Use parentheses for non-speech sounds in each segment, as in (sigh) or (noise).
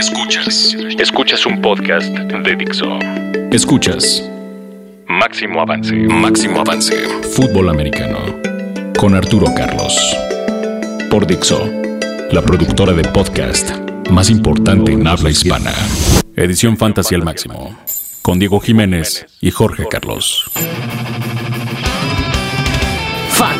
Escuchas. Escuchas un podcast de Dixo. Escuchas. Máximo avance. Máximo avance. Fútbol americano. Con Arturo Carlos. Por Dixo. La productora de podcast más importante en habla hispana. Edición Fantasy al máximo. Con Diego Jiménez y Jorge Carlos.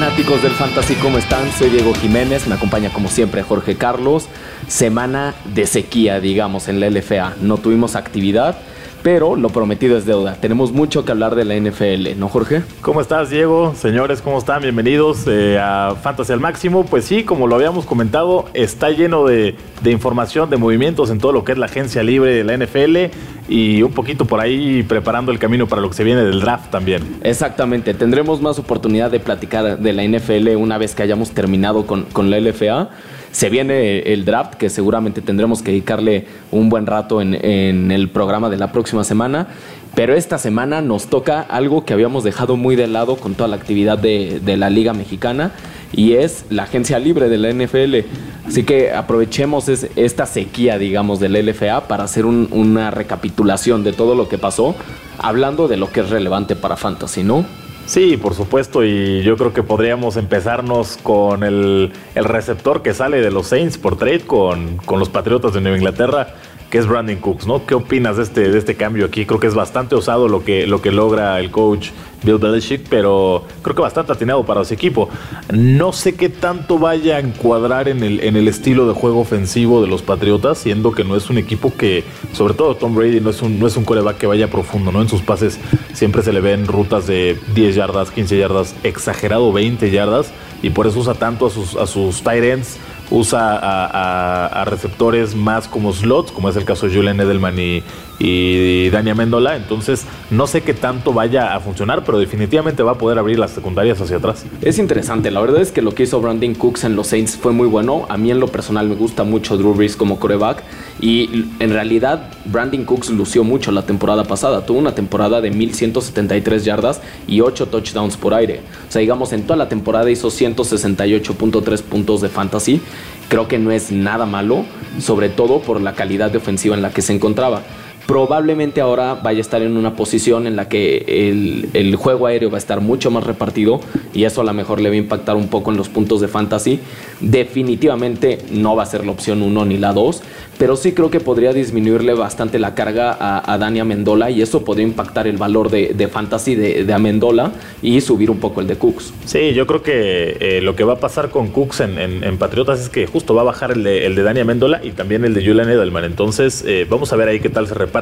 Fanáticos del Fantasy, ¿cómo están? Soy Diego Jiménez, me acompaña como siempre Jorge Carlos. Semana de sequía, digamos, en la LFA. No tuvimos actividad, pero lo prometido es deuda. Tenemos mucho que hablar de la NFL, ¿no, Jorge? ¿Cómo estás, Diego? Señores, ¿cómo están? Bienvenidos eh, a Fantasy al Máximo. Pues sí, como lo habíamos comentado, está lleno de, de, información, de movimientos en todo lo que es la agencia libre de la NFL y un poquito por ahí preparando el camino para lo que se viene del draft también. Exactamente, tendremos más oportunidad de platicar de la NFL una vez que hayamos terminado con, con la LFA. Se viene el draft, que seguramente tendremos que dedicarle un buen rato en, en, el programa de la próxima semana. Pero esta semana nos toca algo que habíamos dejado muy de lado con toda la actividad de, de la Liga Mexicana y es la agencia libre de la NFL. Así que aprovechemos es, esta sequía, digamos, del LFA para hacer un, una recapitulación de todo lo que pasó, hablando de lo que es relevante para Fantasy, ¿no? Sí, por supuesto, y yo creo que podríamos empezarnos con el, el receptor que sale de los Saints por trade con, con los Patriotas de Nueva Inglaterra que es Brandon Cooks, ¿no? ¿Qué opinas de este, de este cambio aquí? Creo que es bastante osado lo que, lo que logra el coach Bill Belichick, pero creo que bastante atinado para su equipo. No sé qué tanto vaya a encuadrar en el, en el estilo de juego ofensivo de los Patriotas, siendo que no es un equipo que, sobre todo Tom Brady, no es un, no es un coreback que vaya profundo, ¿no? En sus pases siempre se le ven rutas de 10 yardas, 15 yardas, exagerado 20 yardas, y por eso usa tanto a sus, a sus tight ends usa a, a, a, receptores más como slots, como es el caso de Julian Edelman y, y Dania Mendola. Entonces, no sé qué tanto vaya a funcionar, pero definitivamente va a poder abrir las secundarias hacia atrás. Es interesante. La verdad es que lo que hizo Brandon Cooks en los Saints fue muy bueno. A mí, en lo personal, me gusta mucho Drew Brees como coreback. Y en realidad, Brandon Cooks lució mucho la temporada pasada. Tuvo una temporada de 1173 yardas y 8 touchdowns por aire. O sea, digamos, en toda la temporada hizo 168.3 puntos de fantasy. Creo que no es nada malo, sobre todo por la calidad de ofensiva en la que se encontraba probablemente ahora vaya a estar en una posición en la que el, el, juego aéreo va a estar mucho más repartido y eso a lo mejor le va a impactar un poco en los puntos de fantasy. Definitivamente no va a ser la opción 1 ni la 2, pero sí creo que podría disminuirle bastante la carga a, a Dani Amendola y eso podría impactar el valor de, fantasy de, Amendola y subir un poco el de Cooks. Sí, yo creo que eh, lo que va a pasar con Cooks en, Patriotas es que justo va a bajar el de, el de Dani Amendola y también el de Julian Edelman. Entonces, eh, vamos a ver ahí qué tal se reparte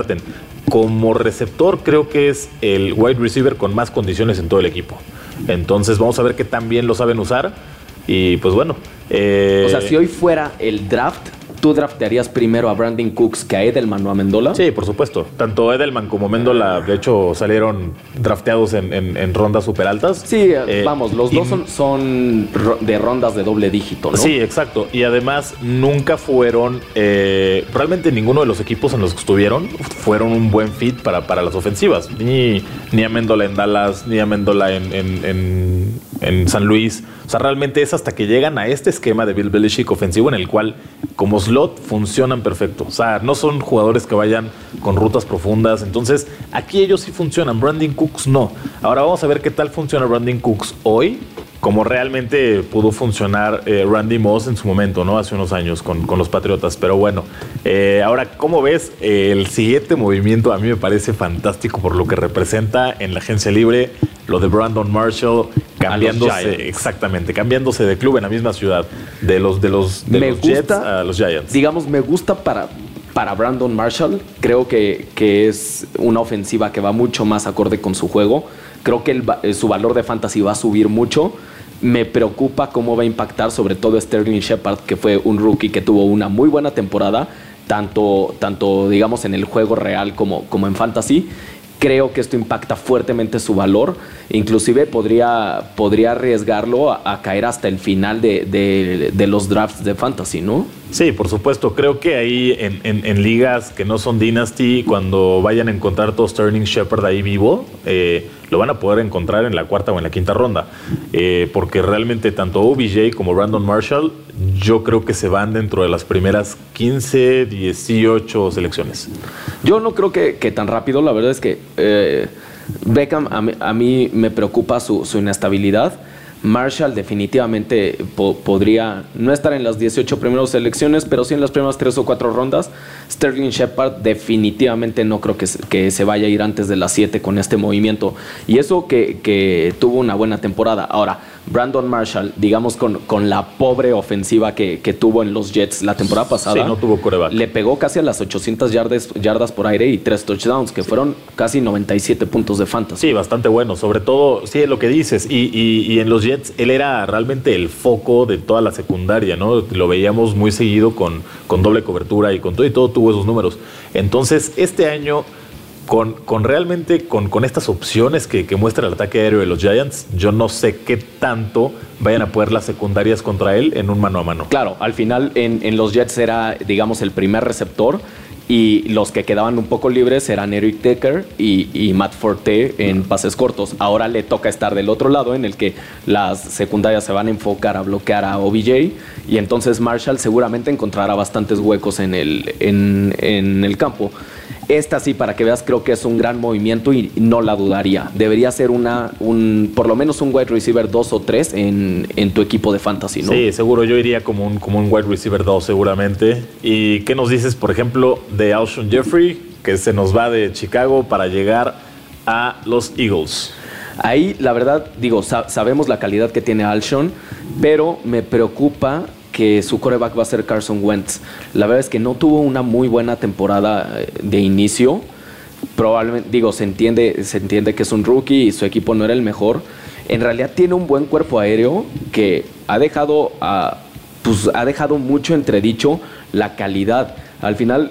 Como receptor, creo que es el wide receiver con más condiciones en todo el equipo. Entonces, vamos a ver qué tan bien lo saben usar. Y pues bueno. Eh... O sea, si hoy fuera el draft, ¿tú draftearías primero a Brandon Cooks que a Edelman o a Mendola? Sí, por supuesto. Tanto Edelman como Mendola, de hecho, salieron drafteados en, en, en rondas super altas. Sí, eh, vamos, los dos son, son, de rondas de doble dígito, ¿no? Sí, exacto. Y además nunca fueron, eh, realmente ninguno de los equipos en los que estuvieron fueron un buen fit para, para las ofensivas. Ni, ni a Mendola en Dallas, ni a Mendola en, en, en San Luis. O sea, realmente es hasta que llegan a este esquema de Bill Belichick ofensivo en el cual, como slot, funcionan perfecto. O sea, no son jugadores que vayan con rutas profundas. Entonces, aquí ellos sí funcionan. Brandon Cooks no. Ahora vamos a ver qué tal funciona Brandon Cooks hoy como realmente pudo funcionar eh, Randy Moss en su momento, ¿no? Hace unos años con, con los Patriotas. Pero bueno, eh, ahora, ¿cómo ves? El siguiente movimiento a mí me parece fantástico por lo que representa en la agencia libre, lo de Brandon Marshall cambiándose, exactamente, cambiándose de club en la misma ciudad, de los, de los, de me los gusta, Jets a los Giants. Digamos, me gusta para, para Brandon Marshall. Creo que, que, es una ofensiva que va mucho más acorde con su juego. Creo que el, su valor de fantasy va a subir mucho. Me preocupa cómo va a impactar sobre todo Sterling Shepard, que fue un rookie que tuvo una muy buena temporada, tanto, tanto digamos en el juego real como, como en fantasy. Creo que esto impacta fuertemente su valor. Inclusive podría, podría arriesgarlo a, caer hasta el final de, de, los drafts de fantasy, ¿no? Sí, por supuesto. Creo que ahí en, en, ligas que no son Dynasty, cuando vayan a encontrar todo Sterling Shepard ahí vivo, eh, lo van a poder encontrar en la cuarta o en la quinta ronda. Eh, porque realmente tanto OBJ como Brandon Marshall yo creo que se van dentro de las primeras 15, 18 selecciones. Yo no creo que, tan rápido, la verdad es que eh, Beckham a mí, me preocupa su, inestabilidad Marshall definitivamente podría no estar en las 18 primeras selecciones, pero sí en las primeras 3 o 4 rondas. Sterling Shepard definitivamente no creo que se, vaya a ir antes de las 7 con este movimiento. Y eso que tuvo una buena temporada. Ahora, Brandon Marshall, digamos con, con la pobre ofensiva que, tuvo en los Jets la temporada pasada, no tuvo le pegó casi a las 800 yardas, yardas por aire y tres touchdowns, que fueron casi 97 puntos de fantasy. Sí, bastante bueno, sobre todo, sí, lo que dices, y, y, en los Jets él era realmente el foco de toda la secundaria, ¿no? Lo veíamos muy seguido con, con doble cobertura y con todo y todo tuvo esos números. Entonces, este año con, con realmente con, con, estas opciones que, que, muestra el ataque aéreo de los Giants, yo no sé qué tanto vayan a poder las secundarias contra él en un mano a mano. Claro, al final en, en los Jets era, digamos, el primer receptor y los que quedaban un poco libres eran Eric Decker y, Matt Forte en pases cortos. Ahora le toca estar del otro lado en el que las secundarias se van a enfocar a bloquear a OBJ y entonces Marshall seguramente encontrará bastantes huecos en el, en, en el campo. Esta sí, para que veas, creo que es un gran movimiento y no la dudaría. Debería ser una, un, por lo menos un wide receiver 2 o 3 en, en, tu equipo de fantasy, ¿no? Sí, seguro. Yo iría como un, como un wide receiver 2 seguramente. ¿Y qué nos dices, por ejemplo, de Alshon Jeffrey, que se nos va de Chicago para llegar a los Eagles? Ahí, la verdad, digo, sabemos la calidad que tiene Alshon, pero me preocupa que su coreback va a ser Carson Wentz. La verdad es que no tuvo una muy buena temporada eh, de inicio. Probablemente, digo, se entiende, se entiende que es un rookie y su equipo no era el mejor. En realidad tiene un buen cuerpo aéreo que ha dejado, pues, ha dejado mucho entredicho la calidad. Al final,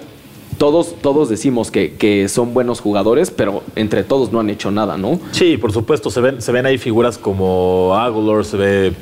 todos, todos decimos que, que, son buenos jugadores, pero entre todos no han hecho nada, ¿no? Sí, por supuesto, se ven, se ven ahí figuras como Aguilar, se ve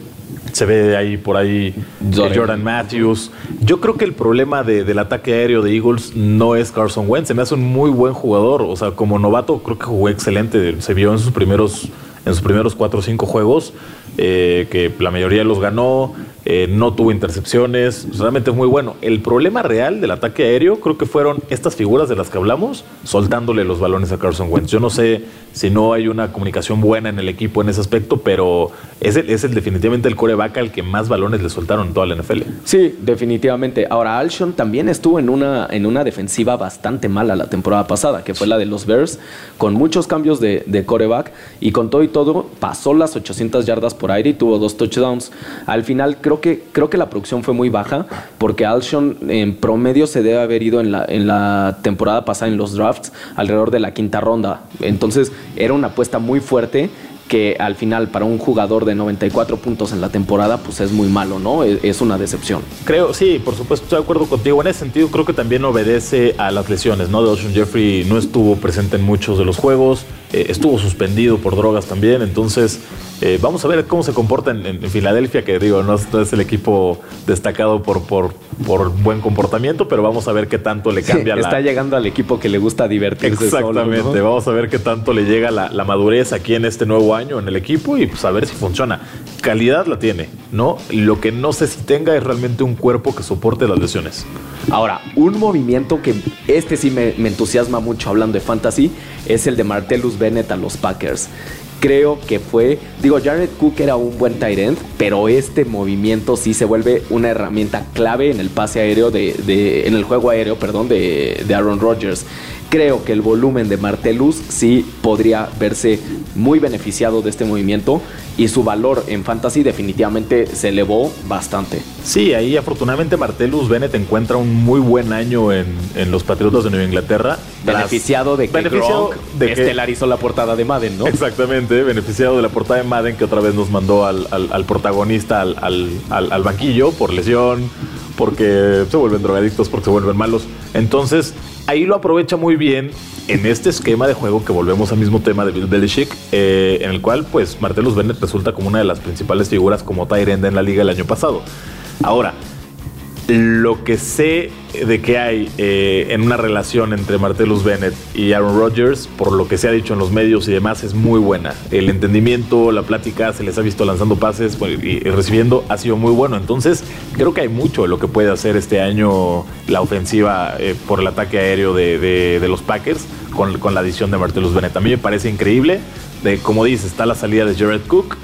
se ve ahí por ahí Jordan Matthews. Yo creo que el problema del ataque aéreo de Eagles no es Carson Wentz. Se me hace un muy buen jugador. O sea, como novato creo que jugó excelente. Se vio en sus primeros, en sus primeros cuatro o cinco juegos. Eh, que la mayoría los ganó, eh, no tuvo intercepciones, realmente es muy bueno. El problema real del ataque aéreo creo que fueron estas figuras de las que hablamos, soltándole los balones a Carson Wentz. Yo no sé si no hay una comunicación buena en el equipo en ese aspecto, pero es es definitivamente el coreback al que más balones le soltaron en toda la NFL. Sí, definitivamente. Ahora, Alshon también estuvo en una, en una defensiva bastante mala la temporada pasada, que fue la de los Bears, con muchos cambios de, de coreback y con todo y todo pasó las 800 yardas por aire y tuvo dos touchdowns. Al final creo que, creo que la producción fue muy baja porque Alshon en promedio se debe haber ido en la, en la temporada pasada en los drafts alrededor de la quinta ronda. Entonces era una apuesta muy fuerte que al final para un jugador de 94 puntos en la temporada pues es muy malo, ¿no? Es, una decepción. Creo, sí, por supuesto, estoy de acuerdo contigo. En ese sentido creo que también obedece a las lesiones, ¿no? De Ocean Jeffrey no estuvo presente en muchos de los juegos, eh, estuvo suspendido por drogas también, entonces eh, vamos a ver cómo se comporta en, Filadelfia, que digo, no es, el equipo destacado por, por, por, buen comportamiento, pero vamos a ver qué tanto le cambia la... Está llegando al equipo que le gusta divertirse Exactamente, vamos a ver qué tanto le llega la, la, madurez aquí en este nuevo año en el equipo y pues a ver si funciona. Calidad la tiene, ¿no? Lo que no sé si tenga es realmente un cuerpo que soporte las lesiones. Ahora, un movimiento que este sí me, me entusiasma mucho hablando de fantasy es el de Martellus Bennett a los Packers creo que fue, digo, Jared Cook era un buen tight end, pero este movimiento sí se vuelve una herramienta clave en el pase aéreo de, en el juego aéreo, perdón, de, de Aaron Rodgers creo que el volumen de Martelus sí podría verse muy beneficiado de este movimiento y su valor en fantasy definitivamente se elevó bastante. Sí, ahí afortunadamente Martellus Bennett encuentra un muy buen año en, los Patriotas de Nueva Inglaterra. Beneficiado de que beneficiado de estelarizó la portada de Madden, ¿no? Exactamente, beneficiado de la portada de Madden que otra vez nos mandó al, protagonista al, al banquillo por lesión, porque se vuelven drogadictos, porque se vuelven malos. Entonces, ahí lo aprovecha muy bien en este esquema de juego que volvemos al mismo tema de Bill Belichick, eh, en el cual pues Martellus Bennett resulta como una de las principales figuras como Tyrande en la liga el año pasado. Ahora, lo que sé de que hay eh, en una relación entre Martellus Bennett y Aaron Rodgers, por lo que se ha dicho en los medios y demás, es muy buena. El entendimiento, la plática, se les ha visto lanzando pases y, recibiendo, ha sido muy bueno. Entonces, creo que hay mucho de lo que puede hacer este año la ofensiva eh, por el ataque aéreo de, los Packers con, la adición de Martellus Bennett. A mí me parece increíble. De, como dice, está la salida de Jared Cook,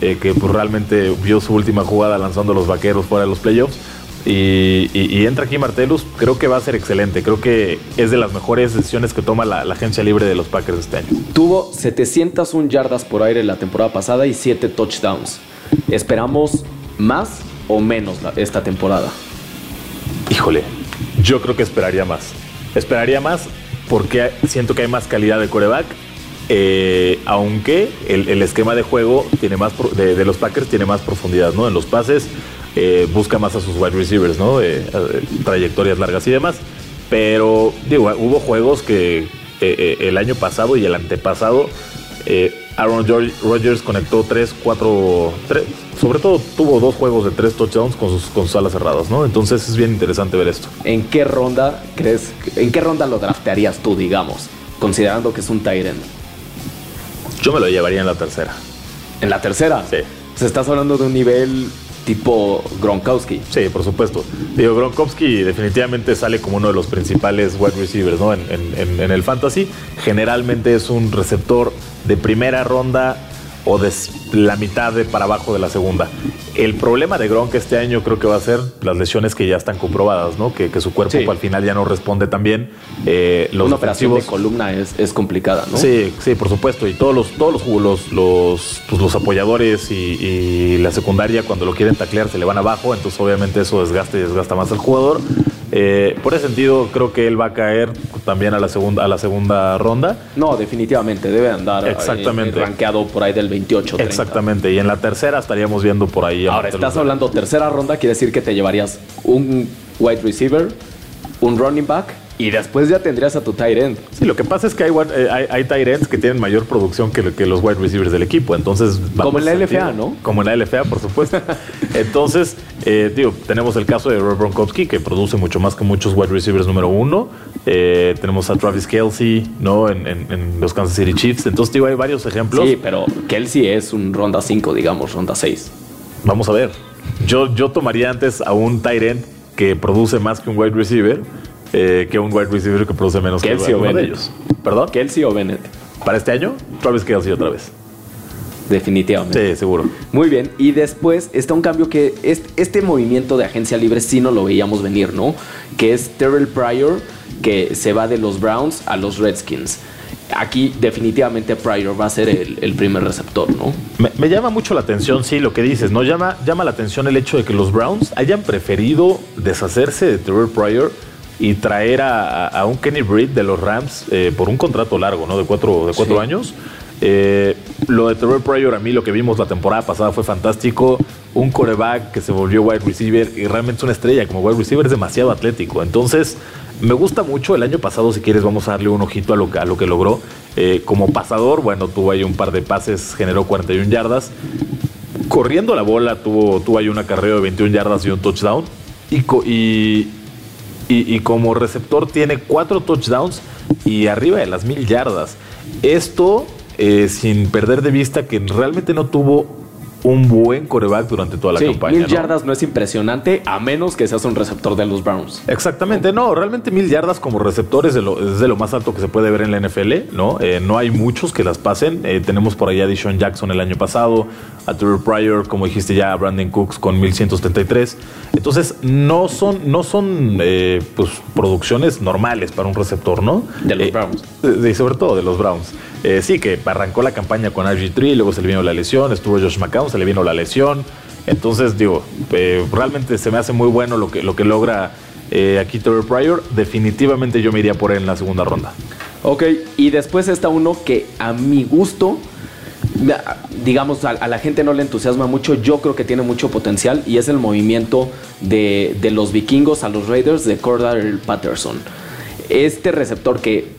eh, que pues, realmente vio su última jugada lanzando a los vaqueros fuera de los playoffs y, entra aquí Martellus, creo que va a ser excelente. Creo que es de las mejores decisiones que toma la, agencia libre de los Packers este año. Tuvo 701 yardas por aire la temporada pasada y 7 touchdowns. ¿Esperamos más o menos esta temporada? Híjole, yo creo que esperaría más. Esperaría más porque siento que hay más calidad de coreback. Eh, aunque el, esquema de juego tiene más de, de, los Packers tiene más profundidad, ¿no? En los pases eh, busca más a sus wide receivers, ¿no? Eh, trayectorias largas y demás. Pero, digo, hubo juegos que eh, el año pasado y el antepasado, Aaron Rodgers conectó 3, 4, 3, sobre todo tuvo dos juegos de tres touchdowns con sus, con alas cerradas, ¿no? Entonces es bien interesante ver esto. ¿En qué ronda crees, en qué ronda lo draftearías tú, digamos, considerando que es un Tyrant? Yo me lo llevaría en la tercera. ¿En la tercera? Sí. Se estás hablando de un nivel tipo Gronkowski. Sí, por supuesto. Digo, Gronkowski definitivamente sale como uno de los principales wide receivers ¿no? en el fantasy. Generalmente es un receptor de primera ronda o de la mitad de para abajo de la segunda. El problema de Gronk este año creo que va a ser las lesiones que ya están comprobadas, ¿no? Que, su cuerpo al final ya no responde tan bien. Eh, los Una operación de columna es, complicada, ¿no? Sí, sí, por supuesto. Y todos los, todos los, los, pues, los, apoyadores y, la secundaria cuando lo quieren taclear se le van abajo, entonces obviamente eso desgasta y desgasta más al jugador. Eh, por ese sentido, creo que él va a caer también a la segunda, a la segunda ronda. No, definitivamente, debe andar eh, Exactamente. rankeado por ahí del 28. Exactamente, y en la tercera estaríamos viendo por ahí. Ahora, estás hablando tercera ronda, quiere decir que te llevarías un wide receiver, un running back y después ya tendrías a tu tight end. Sí, lo que pasa es que hay, eh, hay, tight ends que tienen mayor producción que, que, los wide receivers del equipo. Entonces, como en la LFA, ¿no? Como en la LFA, por supuesto. (laughs) Entonces, eh, digo, tenemos el caso de Rob Gronkowski, que produce mucho más que muchos wide receivers número uno. Eh, tenemos a Travis Kelsey, ¿no? En, en, los Kansas City Chiefs. Entonces, digo, hay varios ejemplos. Sí, pero Kelsey es un ronda 5, digamos, ronda 6. Vamos a ver. Yo, yo tomaría antes a un tight end que produce más que un wide receiver eh, que un wide receiver que produce menos Kelsey que o Bennett. de ellos. ¿Perdón? Kelsey o Bennett. Para este año, Travis Kelsey otra vez. Definitivamente. Sí, seguro. Muy bien. Y después está un cambio que este, este movimiento de agencia libre sí no lo veíamos venir, ¿no? Que es Terrell Pryor, que se va de los Browns a los Redskins. Aquí definitivamente Pryor va a ser el, primer receptor, ¿no? Me, llama mucho la atención, sí, lo que dices, ¿no? Llama, llama la atención el hecho de que los Browns hayan preferido deshacerse de Terrell Pryor y traer a, un Kenny Britt de los Rams eh, por un contrato largo, ¿no? De cuatro, de cuatro años. Eh, lo de Trevor Pryor, a mí lo que vimos la temporada pasada fue fantástico. Un coreback que se volvió wide receiver y realmente es una estrella. Como wide receiver es demasiado atlético. Entonces, me gusta mucho. El año pasado, si quieres, vamos a darle un ojito a lo, a lo que logró. Eh, como pasador, bueno, tuvo ahí un par de pases, generó 41 yardas. Corriendo la bola, tuvo, tuvo ahí una carrera de 21 yardas y un touchdown. Y, y, y, como receptor tiene cuatro touchdowns y arriba de las mil yardas. Esto eh, sin perder de vista que realmente no tuvo un buen coreback durante toda la campaña. Mil yardas no es impresionante, a menos que seas un receptor de los Browns. Exactamente, no, realmente mil yardas como receptores es de lo, más alto que se puede ver en la NFL, ¿no? Eh, no hay muchos que las pasen. Eh, tenemos por allá a Deshaun Jackson el año pasado, a Trevor Pryor, como dijiste ya, a Brandon Cooks con 1133. Entonces, no son, no son eh, pues, producciones normales para un receptor, ¿no? De los Browns. Y sobre todo de los Browns. Eh, sí, que arrancó la campaña con RG3, luego se le vino la lesión, estuvo Josh McCown, se le vino la lesión. Entonces, digo, eh, realmente se me hace muy bueno lo que, lo que logra eh, aquí Trevor Pryor. Definitivamente yo me iría por él en la segunda ronda. Ok, y después está uno que a mi gusto, digamos, a, la gente no le entusiasma mucho, yo creo que tiene mucho potencial y es el movimiento de, de los vikingos a los Raiders de Cordell Patterson. Este receptor que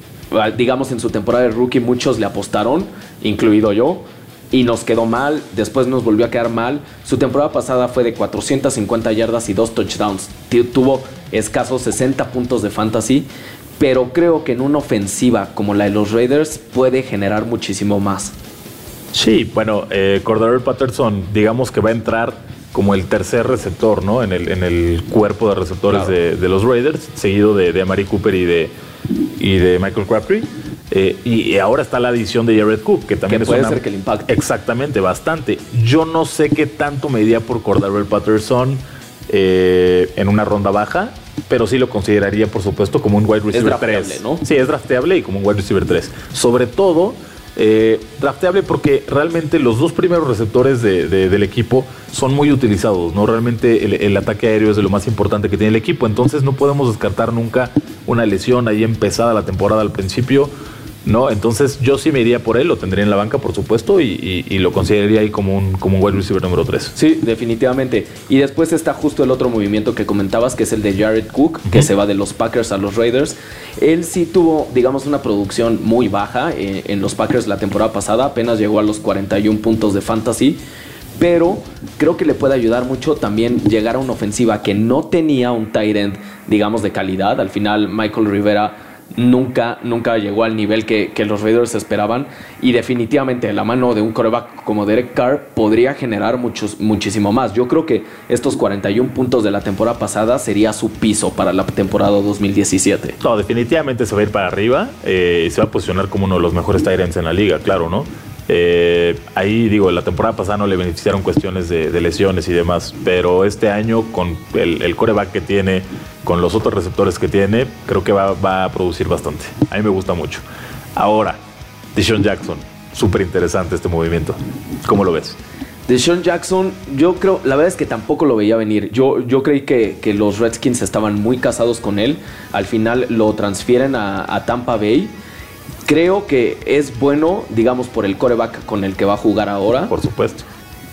digamos, en su temporada de rookie muchos le apostaron, incluido yo. y nos quedó mal, después nos volvió a quedar mal. Su temporada pasada fue de 450 yardas y dos touchdowns. Tuvo escasos 60 puntos de fantasy, pero creo que en una ofensiva como la de los Raiders puede generar muchísimo más. Sí, bueno, eh, Patterson, digamos que va a entrar como el tercer receptor, ¿no? En el, en el cuerpo de receptores de, los Raiders, seguido de, de Amari Cooper y de, y de Michael Crabtree. Eh, y ahora está la adición de Jared Cook, que también puede ser que el impacte. Exactamente, bastante. Yo no sé qué tanto me iría por Cordero Patterson eh, en una ronda baja, pero sí lo consideraría, por supuesto, como un wide receiver es 3. ¿no? Sí, es drafteable y como un wide receiver 3. Sobre todo eh, drafteable porque realmente los dos primeros receptores del equipo son muy utilizados, ¿no? Realmente el, ataque aéreo es de lo más importante que tiene el equipo, entonces no podemos descartar nunca una lesión ahí empezada la temporada al principio ¿no? Entonces yo sí me iría por él, lo tendría en la banca, por supuesto, y, lo consideraría ahí como un, como un wide receiver número 3. Sí, definitivamente. Y después está justo el otro movimiento que comentabas, que es el de Jared Cook, que se va de los Packers a los Raiders. Él sí tuvo, digamos, una producción muy baja eh, en los Packers la temporada pasada, apenas llegó a los 41 puntos de fantasy pero creo que le puede ayudar mucho también llegar a una ofensiva que no tenía un tight end, digamos, de calidad. Al final, Michael Rivera nunca, nunca llegó al nivel que, los Raiders esperaban y definitivamente la mano de un coreback como Derek Carr podría generar muchos, muchísimo más. Yo creo que estos 41 puntos de la temporada pasada sería su piso para la temporada 2017. No, definitivamente se va a ir para arriba eh, y se va a posicionar como uno de los mejores Tyrants en la liga, claro, ¿no? Eh, ahí digo, la temporada pasada no le beneficiaron cuestiones de, lesiones y demás, pero este año con el, coreback que tiene, con los otros receptores que tiene, creo que va, a producir bastante. A mí me gusta mucho. Ahora, Deshaun Jackson, súper interesante este movimiento. ¿Cómo lo ves? Deshaun Jackson, yo creo, la verdad es que tampoco lo veía venir. Yo, yo creí que, los Redskins estaban muy casados con él. Al final lo transfieren a Tampa Bay Creo que es bueno, digamos, por el coreback con el que va a jugar ahora. Por supuesto.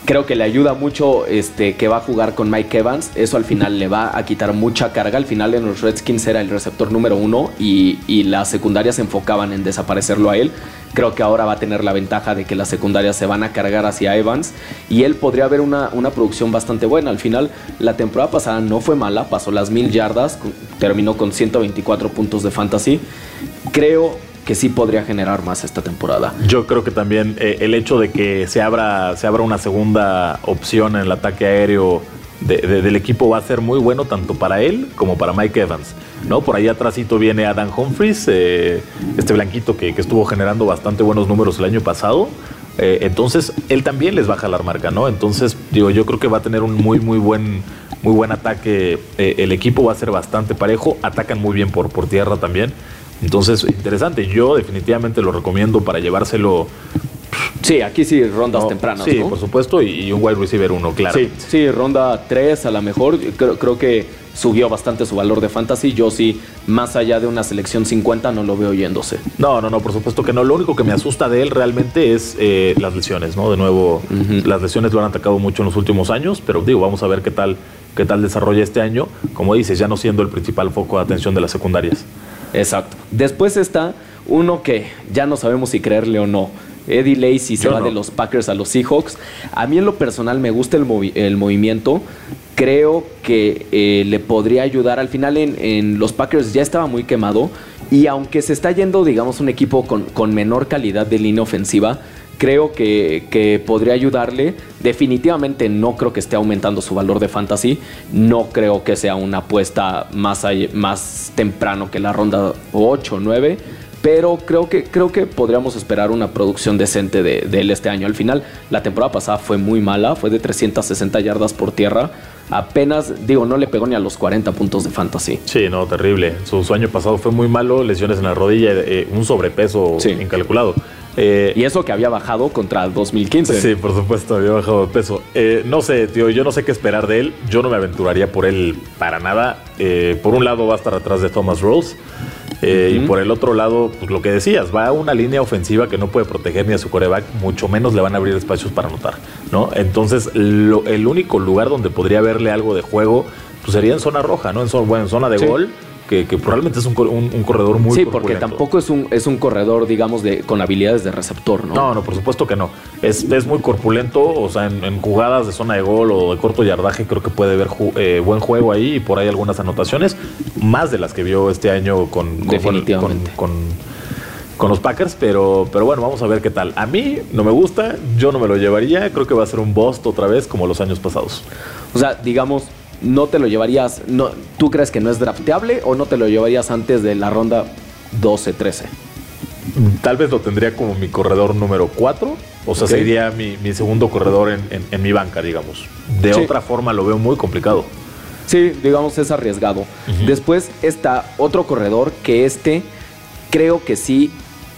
Creo que le ayuda mucho este, que va a jugar con Mike Evans. Eso al final le va a quitar mucha carga. Al final en los Redskins era el receptor número uno y, las secundarias se enfocaban en desaparecerlo a él. Creo que ahora va a tener la ventaja de que las secundarias se van a cargar hacia Evans y él podría haber una, una producción bastante buena. Al final, la temporada pasada no fue mala, pasó las mil yardas, terminó con 124 puntos de fantasy. Creo que sí podría generar más esta temporada. Yo creo que también eh, el hecho de que se abra, se abra una segunda opción en el ataque aéreo del equipo va a ser muy bueno tanto para él como para Mike Evans. ¿no? Por ahí atrásito viene Adam Humphries, eh, este blanquito que, estuvo generando bastante buenos números el año pasado. Eh, entonces, él también les va a jalar marca, ¿no? Entonces, digo, yo creo que va a tener un muy, muy buen, muy buen ataque. el equipo va a ser bastante parejo. Atacan muy bien por, por tierra también. Entonces, interesante. Yo definitivamente lo recomiendo para llevárselo. Sí, aquí sí, rondas tempranas. Sí, por supuesto, y, un wide receiver uno, claro. Sí, sí, ronda 3 a lo mejor. Creo, creo, que subió bastante su valor de fantasy. Yo sí, más allá de una selección 50, no lo veo yéndose. No, no, no, por supuesto que no. Lo único que me asusta de él realmente es eh, las lesiones, ¿no? De nuevo, las lesiones lo han atacado mucho en los últimos años, pero digo, vamos a ver qué tal, qué tal desarrolla este año. Como dices, ya no siendo el principal foco de atención de las secundarias. Exacto. Después está uno que ya no sabemos si creerle o no. Eddie Lacy se va de los Packers a los Seahawks. A mí en lo personal me gusta el, el movimiento. Creo que eh, le podría ayudar. Al final en, los Packers ya estaba muy quemado. Y aunque se está yendo, digamos, un equipo con, con menor calidad de línea ofensiva, creo que, podría ayudarle. Definitivamente no creo que esté aumentando su valor de fantasy. No creo que sea una apuesta más, más temprano que la ronda 8 o 9. Pero creo que, creo que podríamos esperar una producción decente de, él este año. Al final, la temporada pasada fue muy mala, fue de 360 yardas por tierra. Apenas, digo, no le pegó ni a los 40 puntos de fantasy. Sí, no, terrible. Su, año pasado fue muy malo, lesiones en la rodilla, eh, un sobrepeso incalculado. Eh, y eso que había bajado contra el 2015. Sí, por supuesto, había bajado de peso. Eh, no sé, tío, yo no sé qué esperar de él. Yo no me aventuraría por él para nada. Eh, por un lado va a estar atrás de Thomas Rose. Y por el otro lado, pues lo que decías, va a una línea ofensiva que no puede proteger ni a su coreback, mucho menos le van a abrir espacios para anotar, ¿no? Entonces, el único lugar donde podría verle algo de juego, pues sería en zona roja, ¿no? En, zona, bueno, en zona de gol que, probablemente es un, corredor muy Sí, porque tampoco es un, es un corredor, digamos, de, con habilidades de receptor, ¿no? No, no, por supuesto que no. Es, es muy corpulento, o sea, en, jugadas de zona de gol o de corto yardaje creo que puede haber eh, buen juego ahí y por ahí algunas anotaciones, más de las que vio este año con, con, con los Packers, pero, pero bueno, vamos a ver qué tal. A mí no me gusta, yo no me lo llevaría, creo que va a ser un bust otra vez como los años pasados. O sea, digamos, no te lo llevarías, no, ¿tú crees que no es drafteable o no te lo llevarías antes de la ronda 12-13? Tal vez lo tendría como mi corredor número 4, o sea, sería mi, segundo corredor en, mi banca, digamos. De otra forma lo veo muy complicado. Sí, digamos, es arriesgado. Después está otro corredor que este creo que sí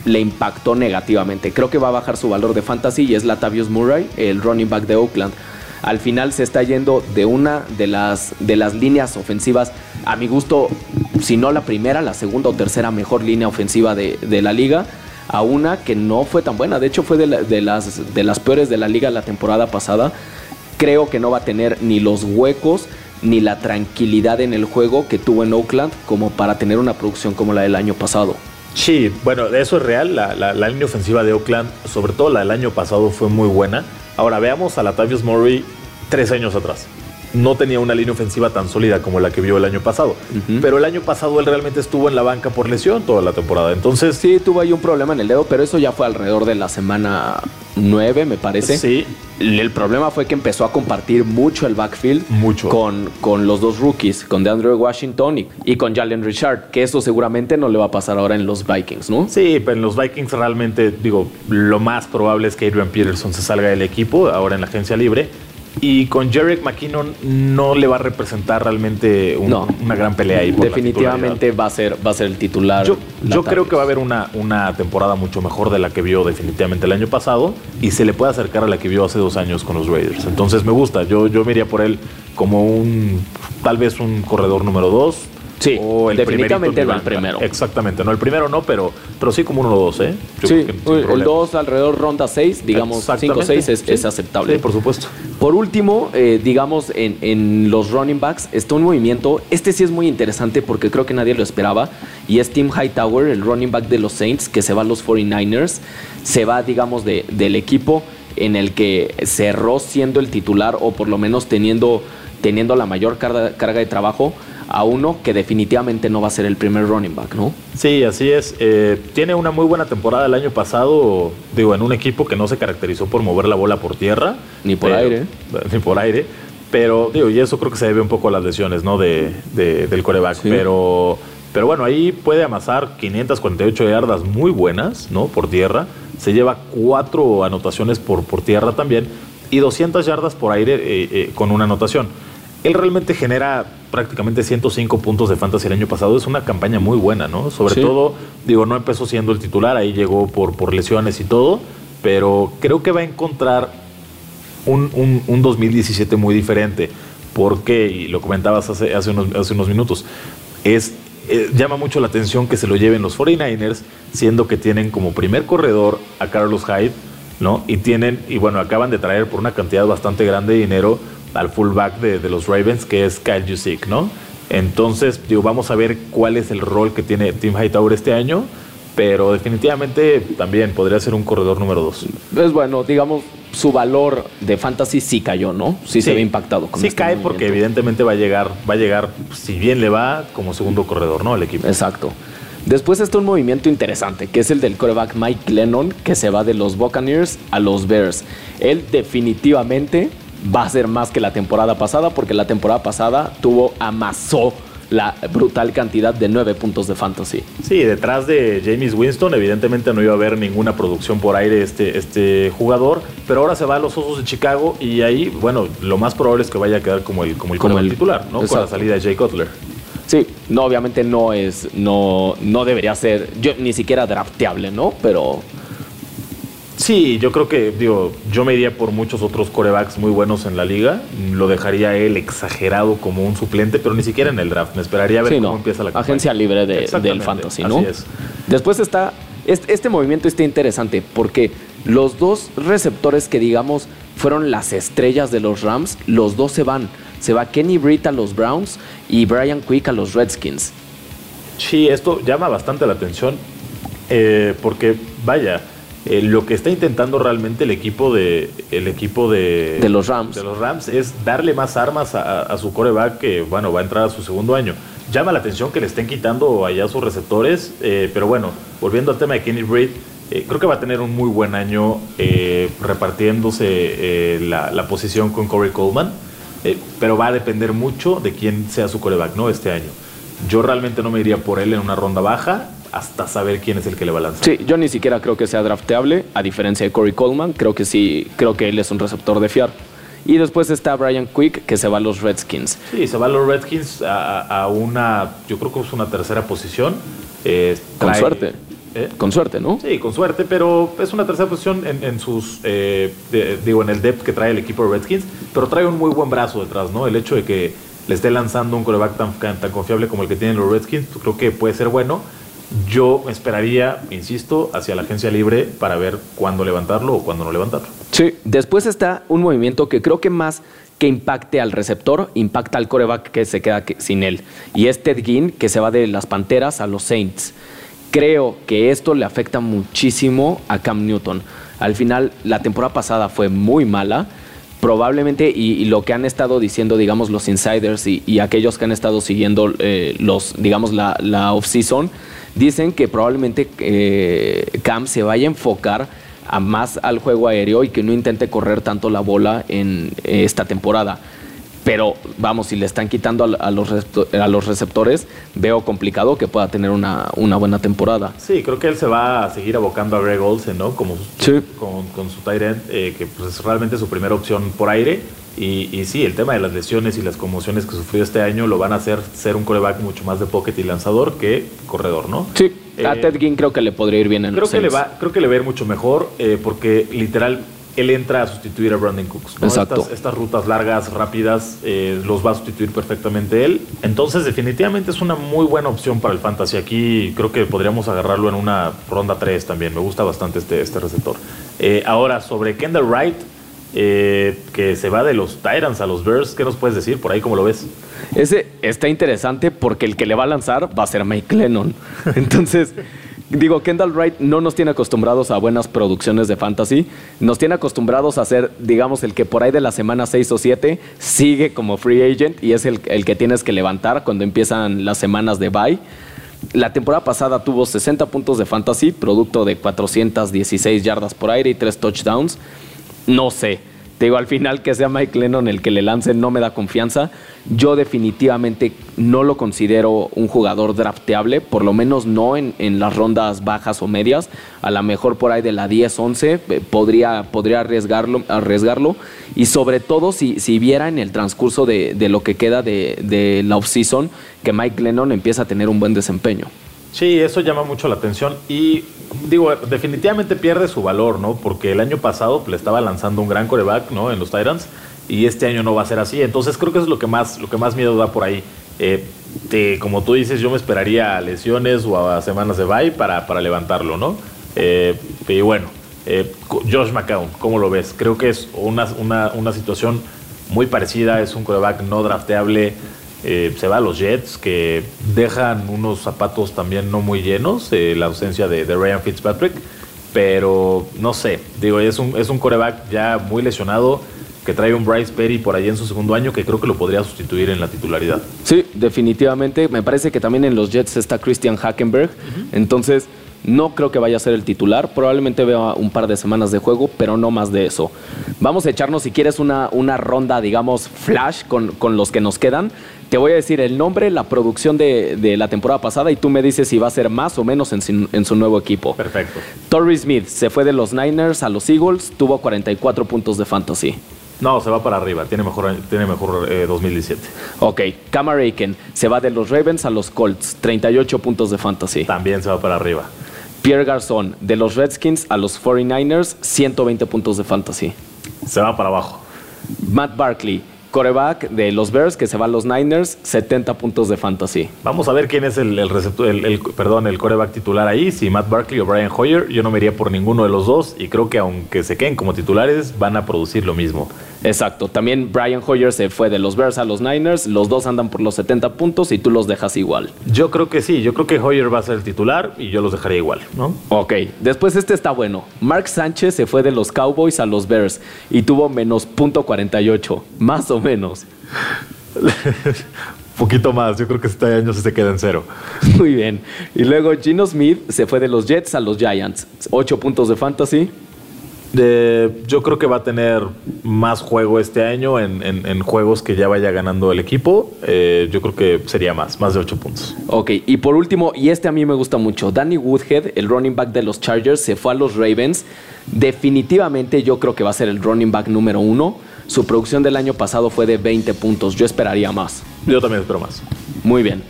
le impactó negativamente. Creo que va a bajar su valor de fantasy y es Latavius Murray, el running back de Oakland al final se está yendo de una de las, de las líneas ofensivas, a mi gusto, si no la primera, la segunda o tercera mejor línea ofensiva de, la liga, a una que no fue tan buena. De hecho, fue de, las, de las peores de la liga la temporada pasada. Creo que no va a tener ni los huecos ni la tranquilidad en el juego que tuvo en Oakland como para tener una producción como la del año pasado. Sí, bueno, eso es real. La, la línea ofensiva de Oakland, sobre todo la del año pasado, fue muy buena Ahora veamos a Latavius Murray tres años atrás. No tenía una línea ofensiva tan sólida como la que vio el año pasado. Pero el año pasado él realmente estuvo en la banca por lesión toda la temporada. Entonces. Sí, tuvo ahí un problema en el dedo, pero eso ya fue alrededor de la semana 9, me parece. Sí. El problema fue que empezó a compartir mucho el backfield mucho. Con, con los dos rookies, con DeAndre Washington y, y, con Jalen Richard, que eso seguramente no le va a pasar ahora en los Vikings, ¿no? Sí, pero en los Vikings realmente, digo, lo más probable es que Adrian Peterson se salga del equipo ahora en la agencia libre. Y con Jarek McKinnon no le va a representar realmente una gran pelea ahí. definitivamente va a, ser, va a ser el titular. Yo, creo que va a haber una, una temporada mucho mejor de la que vio definitivamente el año pasado y se le puede acercar a la que vio hace dos años con los Raiders. Entonces me gusta. Yo, yo me iría por él como un tal vez un corredor número dos Sí, o el definitivamente el primero. Exactamente, no el primero no, pero, pero sí como uno o dos, ¿eh? sí, el 2 alrededor ronda 6, digamos 5 6 es, es, aceptable. Sí, por supuesto. Por último, eh, digamos en, en, los running backs está un movimiento, este sí es muy interesante porque creo que nadie lo esperaba, y es Tim Hightower, el running back de los Saints, que se va a los 49ers, se va digamos de, del equipo en el que cerró siendo el titular o por lo menos teniendo, teniendo la mayor carga, carga de trabajo a uno que definitivamente no va a ser el primer running back, ¿no? Sí, así es. Eh, tiene una muy buena temporada el año pasado, digo, en un equipo que no se caracterizó por mover la bola por tierra. Ni por aire. (laughs) Ni por aire. Pero, digo, y eso creo que se debe un poco a las lesiones, ¿no? De, del coreback. Pero, pero bueno, ahí puede amasar 548 yardas muy buenas, ¿no? Por tierra. Se lleva cuatro anotaciones por, por tierra también y 200 yardas por aire eh, eh, con una anotación él realmente genera prácticamente 105 puntos de fantasy el año pasado. Es una campaña muy buena, ¿no? Sobre todo, digo, no empezó siendo el titular, ahí llegó por, por lesiones y todo, pero creo que va a encontrar un, un, 2017 muy diferente. Porque, y lo comentabas hace, hace, unos, hace unos minutos, es eh, llama mucho la atención que se lo lleven los 49ers, siendo que tienen como primer corredor a Carlos Hyde, ¿no? Y tienen, y bueno, acaban de traer por una cantidad bastante grande de dinero al fullback de, de los Ravens, que es Kyle Jusic, ¿no? Entonces, digo, vamos a ver cuál es el rol que tiene Tim Hightower este año, pero definitivamente también podría ser un corredor número dos. Es bueno, digamos, su valor de fantasy sí cayó, ¿no? Sí, se ve impactado. Con sí este cae porque evidentemente va a llegar, va a llegar, si bien le va, como segundo corredor, ¿no? Al equipo. Exacto. Después está un movimiento interesante, que es el del coreback Mike Lennon, que se va de los Buccaneers a los Bears. Él definitivamente va a ser más que la temporada pasada, porque la temporada pasada tuvo, amasó la brutal cantidad de nueve puntos de fantasy. Sí, detrás de James Winston, evidentemente no iba a haber ninguna producción por aire este, este jugador, pero ahora se va a los Osos de Chicago y ahí, bueno, lo más probable es que vaya a quedar como el, como el, titular, ¿no? Con la salida de Jay Cutler. Sí, no, obviamente no es, no, no debería ser, yo ni siquiera drafteable, ¿no? Pero Sí, yo creo que, digo, yo me iría por muchos otros corebacks muy buenos en la liga. Lo dejaría él exagerado como un suplente, pero ni siquiera en el draft. Me esperaría a ver cómo empieza la Agencia libre de, del fantasy, ¿no? Así es. Después está, este, este, movimiento está interesante porque los dos receptores que digamos fueron las estrellas de los Rams, los dos se van. Se va Kenny Britt a los Browns y Brian Quick a los Redskins. Sí, esto llama bastante la atención eh, porque, vaya, eh, lo que está intentando realmente el equipo de el equipo de, de los Rams. de los Rams es darle más armas a, su coreback que bueno va a entrar a su segundo año. Llama la atención que le estén quitando allá sus receptores eh, pero bueno volviendo al tema de Kenny Breed creo que va a tener un muy buen año repartiéndose la, la, posición con Corey Coleman pero va a depender mucho de quién sea su coreback no este año. Yo realmente no me iría por él en una ronda baja hasta saber quién es el que le va a lanzar. Sí, yo ni siquiera creo que sea drafteable, a diferencia de Corey Coleman, creo que sí, creo que él es un receptor de fiar. Y después está Brian Quick, que se va a los Redskins. Sí, se va a los Redskins a, una, yo creo que es una tercera posición. Eh, con suerte. ¿eh? Con suerte, ¿no? Sí, con suerte, pero es una tercera posición en, sus, eh, digo, en el depth que trae el equipo de Redskins, pero trae un muy buen brazo detrás, ¿no? El hecho de que le esté lanzando un coreback tan, tan confiable como el que tienen los Redskins, pues creo que puede ser bueno. Yo esperaría, insisto, hacia la agencia libre para ver cuándo levantarlo o cuándo no levantarlo. Sí, después está un movimiento que creo que más que impacte al receptor, impacta al coreback que se queda sin él. Y es Ted Ginn, que se va de las Panteras a los Saints. Creo que esto le afecta muchísimo a Cam Newton. Al final, la temporada pasada fue muy mala. Probablemente, y, lo que han estado diciendo, digamos, los insiders y, aquellos que han estado siguiendo eh, los, digamos, la, la off-season, dicen que probablemente eh, Cam se vaya a enfocar a más al juego aéreo y que no intente correr tanto la bola en esta temporada. Pero vamos, si le están quitando a, los, a los receptores, veo complicado que pueda tener una, buena temporada. Sí, creo que él se va a seguir abocando a Greg Olsen, ¿no? Como, con, su tight end, eh, que pues, es realmente su primera opción por aire y, sí, el tema de las lesiones y las conmociones que sufrió este año lo van a hacer ser un coreback mucho más de pocket y lanzador que corredor, ¿no? Sí, a eh, Ted Ginn creo que le podría ir bien en creo que le va Creo que le va a ir mucho mejor eh, porque literal él entra a sustituir a Brandon Cooks. Exacto. Estas, rutas largas, rápidas, eh, los va a sustituir perfectamente él. Entonces, definitivamente es una muy buena opción para el fantasy. Aquí creo que podríamos agarrarlo en una ronda 3 también. Me gusta bastante este, este receptor. ahora, sobre Kendall Wright, eh, que se va de los Tyrants a los Bears. ¿Qué nos puedes decir por ahí? ¿Cómo lo ves? Ese está interesante porque el que le va a lanzar va a ser Mike Lennon. (laughs) Entonces, digo, Kendall Wright no nos tiene acostumbrados a buenas producciones de fantasy. Nos tiene acostumbrados a ser, digamos, el que por ahí de la semana 6 o 7 sigue como free agent y es el, el que tienes que levantar cuando empiezan las semanas de bye. La temporada pasada tuvo 60 puntos de fantasy, producto de 416 yardas por aire y 3 touchdowns no sé. Te digo, al final que sea Mike Lennon el que le lance no me da confianza. Yo definitivamente no lo considero un jugador drafteable, por lo menos no en, las rondas bajas o medias. A lo mejor por ahí de la 10-11 eh, podría, podría arriesgarlo, arriesgarlo. Y sobre todo si, si viera en el transcurso de, lo que queda de, de la offseason que Mike Lennon empieza a tener un buen desempeño. Sí, eso llama mucho la atención y digo, definitivamente pierde su valor, ¿no? Porque el año pasado le estaba lanzando un gran coreback, ¿no? En los Titans y este año no va a ser así. Entonces creo que eso es lo que más, lo que más miedo da por ahí. Eh, como tú dices, yo me esperaría a lesiones o a semanas de bye para, para levantarlo, ¿no? Eh, y bueno, eh, Josh McCown, ¿cómo lo ves? Creo que es una, una, una situación muy parecida, es un coreback no drafteable eh, se va a los Jets, que dejan unos zapatos también no muy llenos, eh, la ausencia de, Ryan Fitzpatrick, pero no sé, digo, es un, es un coreback ya muy lesionado, que trae un Bryce Perry por ahí en su segundo año que creo que lo podría sustituir en la titularidad. Sí, definitivamente. Me parece que también en los Jets está Christian Hackenberg. Entonces, no creo que vaya a ser el titular. Probablemente vea un par de semanas de juego, pero no más de eso. Vamos a echarnos, si quieres, una, una ronda, digamos, flash con, con los que nos quedan. Te voy a decir el nombre, la producción de, la temporada pasada y tú me dices si va a ser más o menos en, su nuevo equipo. Perfecto. Torrey Smith se fue de los Niners a los Eagles, tuvo 44 puntos de fantasy. No, se va para arriba, tiene mejor, tiene mejor 2017. Eh, ok, Cam Aiken se va de los Ravens a los Colts, 38 puntos de fantasy. También se va para arriba. Pierre Garzón de los Redskins a los 49ers, 120 puntos de fantasy. Se va para abajo. Matt Barkley coreback de los Bears que se va a los Niners, 70 puntos de fantasy. Vamos a ver quién es el, receptor, el, perdón, el coreback titular ahí, si Matt Barkley o Brian Hoyer. Yo no me iría por ninguno de los dos y creo que aunque se queden como titulares, van a producir lo mismo. Exacto. También Brian Hoyer se fue de los Bears a los Niners. Los dos andan por los 70 puntos y tú los dejas igual. Yo creo que sí. Yo creo que Hoyer va a ser el titular y yo los dejaría igual, ¿no? Ok. Después este está bueno. Mark Sánchez se fue de los Cowboys a los Bears y tuvo menos punto 48. Más o menos. (laughs) Poquito más, yo creo que este año se queda en cero. Muy bien. Y luego Gino Smith se fue de los Jets a los Giants. Ocho puntos de fantasy. Yo creo que va a tener más juego este año en, juegos que ya vaya ganando el equipo. Eh, yo creo que sería más, más de ocho puntos. Ok, y por último, y este a mí me gusta mucho, Danny Woodhead, el running back de los Chargers, se fue a los Ravens. Definitivamente yo creo que va a ser el running back número uno. Su producción del año pasado fue de 20 puntos. Yo esperaría más. Yo también espero más. Muy bien.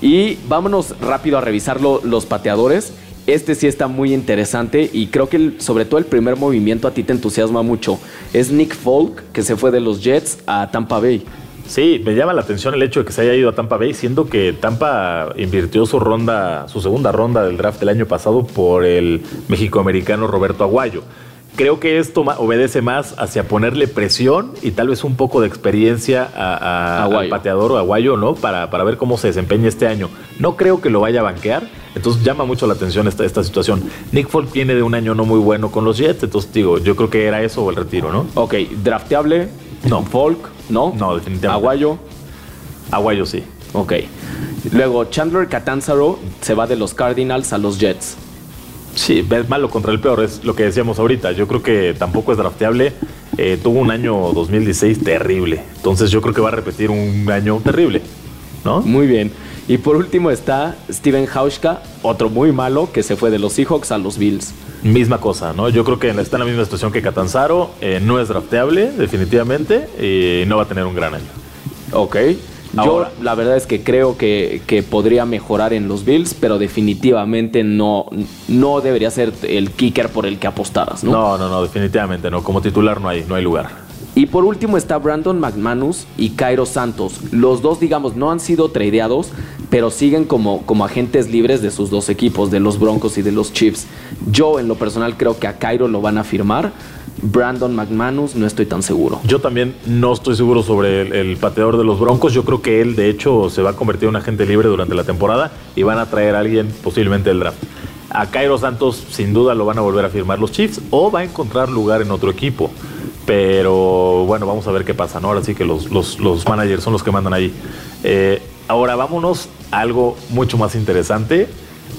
Y vámonos rápido a revisarlo los pateadores. Este sí está muy interesante y creo que sobre todo el primer movimiento a ti te entusiasma mucho. Es Nick Folk, que se fue de los Jets a Tampa Bay. Sí, me llama la atención el hecho de que se haya ido a Tampa Bay, siendo que Tampa invirtió su ronda, su segunda ronda del draft del año pasado por el mexicoamericano Roberto Aguayo. Creo que esto obedece más hacia ponerle presión y tal vez un poco de experiencia a, al pateador o aguayo, ¿no? Para, para ver cómo se desempeña este año. No creo que lo vaya a banquear, entonces llama mucho la atención esta, esta situación. Nick Folk viene de un año no muy bueno con los Jets, entonces digo, yo creo que era eso o el retiro, ¿no? Ok, drafteable, no. Folk, ¿no? No, definitivamente. Aguayo. Aguayo sí. Ok. Luego, Chandler Catanzaro se va de los Cardinals a los Jets. Sí, es malo contra el peor, es lo que decíamos ahorita. Yo creo que tampoco es drafteable. Eh, tuvo un año 2016 terrible. Entonces yo creo que va a repetir un año terrible. ¿No? Muy bien. Y por último está Steven Hauschka, otro muy malo que se fue de los Seahawks a los Bills. Misma cosa, ¿no? Yo creo que está en la misma situación que Catanzaro. Eh, no es drafteable, definitivamente, y no va a tener un gran año. Ok. Yo la verdad es que creo que, podría mejorar en los Bills, pero definitivamente no, no debería ser el kicker por el que apostaras, ¿no? No, no, no, definitivamente no. Como titular no hay, no hay lugar. Y por último está Brandon McManus y Cairo Santos. Los dos, digamos, no han sido tradeados, pero siguen como, como agentes libres de sus dos equipos, de los Broncos y de los Chiefs. Yo, en lo personal, creo que a Cairo lo van a firmar Brandon McManus, no estoy tan seguro. Yo también no estoy seguro sobre el, pateador de los Broncos. Yo creo que él, de hecho, se va a convertir en un agente libre durante la temporada y van a traer a alguien posiblemente del draft. A Cairo Santos, sin duda, lo van a volver a firmar los Chiefs o va a encontrar lugar en otro equipo. Pero bueno, vamos a ver qué pasa. ¿no? Ahora sí que los, managers son los que mandan ahí. Eh, ahora vámonos a algo mucho más interesante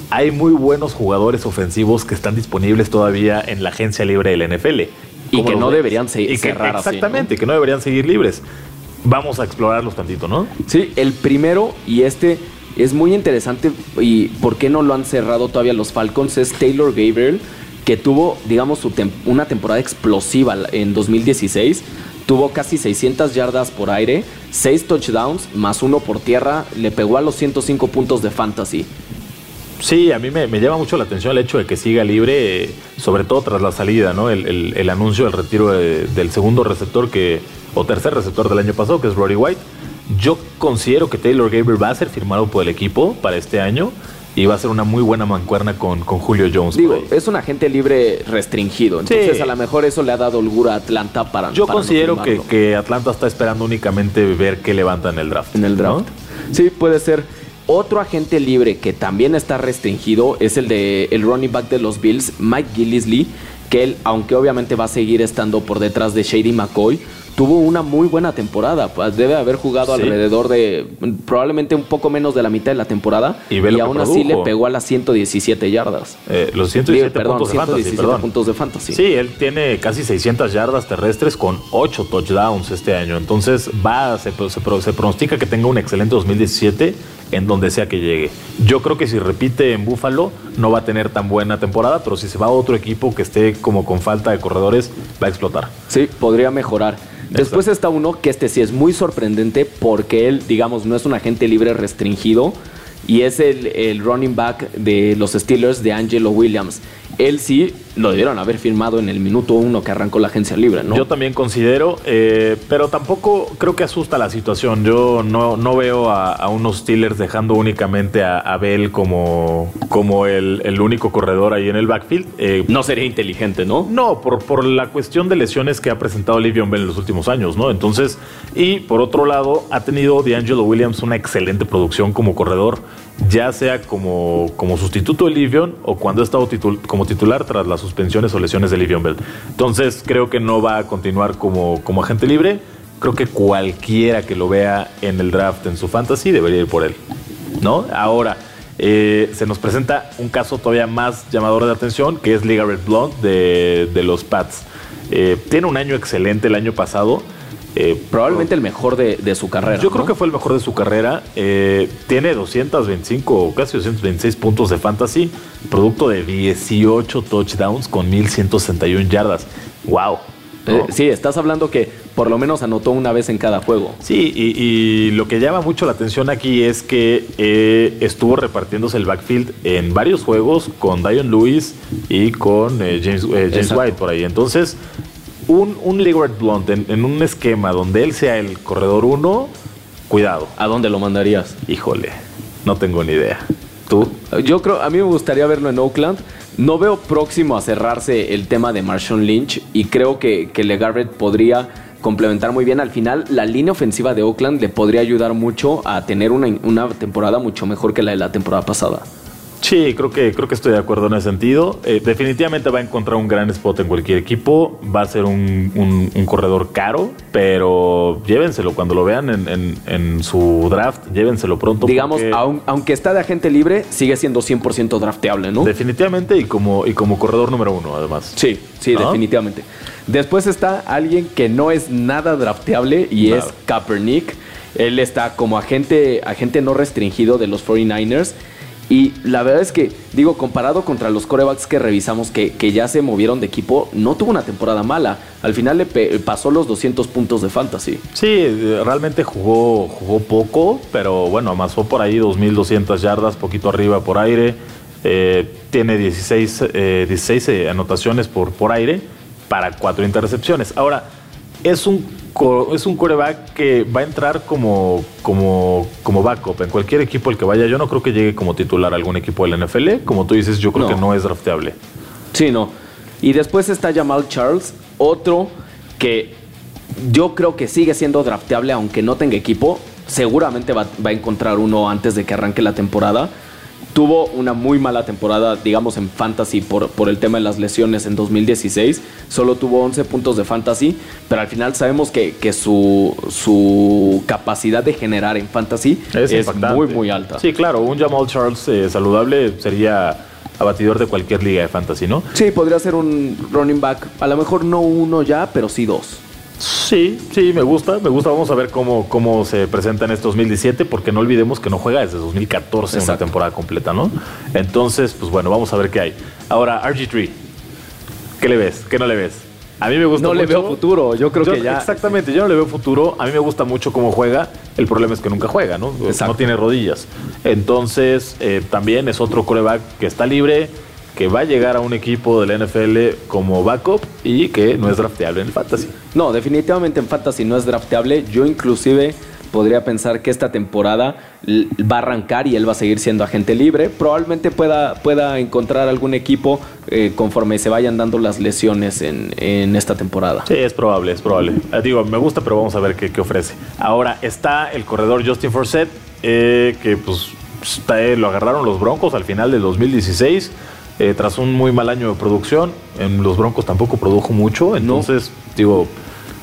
hay muy buenos jugadores ofensivos que están disponibles todavía en la agencia libre del NFL. Y que no deberían seguir Exactamente, que no deberían seguir libres. Vamos a explorarlos tantito, ¿no? Sí, el primero y este es muy interesante y por qué no lo han cerrado todavía los Falcons es Taylor Gabriel, que tuvo, digamos, una temporada explosiva en 2016. Tuvo casi 600 yardas por aire, 6 touchdowns, más uno por tierra, le pegó a los 105 puntos de fantasy. Sí, a mí me, llama mucho la atención el hecho de que siga libre, sobre todo tras la salida, ¿no? El, anuncio del retiro del segundo receptor que, o tercer receptor del año pasado, que es Rory White. Yo considero que Taylor Gabriel va a ser firmado por el equipo para este año y va a ser una muy buena mancuerna con, con Julio Jones. Digo, es un agente libre restringido, entonces a lo mejor eso le ha dado holgura a Atlanta para. Yo considero que, que, Atlanta está esperando únicamente ver qué levanta en el draft. En el draft. Sí, puede ser. Otro agente libre que también está restringido es el de el running back de los Bills, Mike Gillisley, que él, aunque obviamente va a seguir estando por detrás de Shady McCoy, tuvo una muy buena temporada. Pues, debe haber jugado alrededor de probablemente un poco menos de la mitad de la temporada. Y, aún así le pegó a las 117 yardas. Eh, los 117 perdón, puntos, 117 de puntos de fantasy. Sí, él tiene casi 600 yardas terrestres con 8 touchdowns este año. Entonces va, se, se, se pronostica que tenga un excelente 2017 en donde sea que llegue. Yo creo que si repite en Búfalo no va a tener tan buena temporada, pero si se va a otro equipo que esté como con falta de corredores, va a explotar. Sí, podría mejorar. Después está uno que este sí es muy sorprendente porque él, digamos, no es un agente libre restringido. y es el, el running back de los Steelers de Angelo Williams él sí lo debieron haber firmado en el minuto uno que arrancó la agencia libre, ¿no? Yo también considero, eh, pero tampoco creo que asusta la situación. Yo no, no veo a, unos Steelers dejando únicamente a, Bell como, como el, único corredor ahí en el backfield. Eh, no sería inteligente, ¿no? No, por, por la cuestión de lesiones que ha presentado Livion Bell en los últimos años, ¿no? Entonces, y por otro lado, ha tenido D'Angelo Williams una excelente producción como corredor ya sea como, como sustituto de Livion o cuando ha estado como titular tras las suspensiones o lesiones de Livion Bell. Entonces creo que no va a continuar como, como agente libre. Creo que cualquiera que lo vea en el draft en su fantasy debería ir por él. ¿No? Ahora, eh, se nos presenta un caso todavía más llamador de atención, que es Liga Red Blonde de, de los Pats. Eh, tiene un año excelente el año pasado eh, probablemente el mejor de, su carrera. Yo creo que fue el mejor de su carrera. Eh, tiene 225, casi 226 puntos de fantasy, producto de 18 touchdowns con 1161 yardas. ¡Wow! Eh, sí, estás hablando que por lo menos anotó una vez en cada juego. Sí, y, lo que llama mucho la atención aquí es que estuvo repartiéndose el backfield en varios juegos con Dion Lewis y con James, James White por ahí. Entonces, un, un Blunt en, un esquema donde él sea el corredor uno, cuidado. ¿A dónde lo mandarías? Híjole, no tengo ni idea. ¿Tú? Yo creo, a mí me gustaría verlo en Oakland. No veo próximo a cerrarse el tema de Marshawn Lynch y creo que, que LeGarrette podría complementar muy bien. Al final, la línea ofensiva de Oakland le podría ayudar mucho a tener una, una temporada mucho mejor que la de la temporada pasada. Sí, creo que, creo que estoy de acuerdo en ese sentido. Eh, definitivamente va a encontrar un gran spot en cualquier equipo. Va a ser un, corredor caro, pero llévenselo cuando lo vean en, su draft. Llévenselo pronto. Digamos, aunque está de agente libre, sigue siendo 100% drafteable, ¿no? Definitivamente y como, y como corredor número uno, además. Sí, sí, definitivamente. Después está alguien que no es nada drafteable y es Kaepernick. Él está como agente, agente no restringido de los 49ers y la verdad es que, digo, comparado contra los corebacks que revisamos que, ya se movieron de equipo, no tuvo una temporada mala. Al final le pasó los 200 puntos de fantasy. Sí, realmente jugó, jugó poco, pero bueno, amasó por ahí 2.200 yardas, poquito arriba por aire. Eh, tiene 16, 16 eh, anotaciones por, por aire para cuatro intercepciones. Ahora, es un es un coreback que va a entrar como, como, como backup en cualquier equipo el que vaya. Yo no creo que llegue como titular a algún equipo del NFL. Como tú dices, yo creo que no es drafteable. Sí, no. Y después está Jamal Charles, otro que yo creo que sigue siendo drafteable aunque no tenga equipo. Seguramente va, va a encontrar uno antes de que arranque la temporada tuvo una muy mala temporada, digamos, en fantasy por, por el tema de las lesiones en 2016. Solo tuvo 11 puntos de fantasy, pero al final sabemos que, que su, su capacidad de generar en fantasy es, muy, muy alta. Sí, claro, un Jamal Charles eh, saludable sería abatidor de cualquier liga de fantasy, ¿no? Sí, podría ser un running back, a lo mejor no uno ya, pero sí dos. Sí, sí, me gusta, me gusta. Vamos a ver cómo, cómo se presenta en este 2017, porque no olvidemos que no juega desde 2014 una temporada completa, ¿no? Entonces, pues bueno, vamos a ver qué hay. Ahora, RG3, ¿qué le ves? ¿Qué no le ves? A mí me gusta no mucho. No le veo futuro, yo creo que ya. Exactamente, yo no le veo futuro. A mí me gusta mucho cómo juega. El problema es que nunca juega, ¿no? No tiene rodillas. Entonces, eh, también es otro coreback que está libre que va a llegar a un equipo del NFL como backup y que no es drafteable en el fantasy. No, definitivamente en fantasy no es drafteable. Yo inclusive podría pensar que esta temporada va a arrancar y él va a seguir siendo agente libre. Probablemente pueda, pueda encontrar algún equipo eh, conforme se vayan dando las lesiones en, esta temporada. Sí, es probable, es probable. Eh, digo, me gusta, pero vamos a ver qué, ofrece. Ahora está el corredor Justin Forsett, eh, que pues lo agarraron los Broncos al final del 2016. Eh, tras un muy mal año de producción, en los Broncos tampoco produjo mucho, entonces, digo...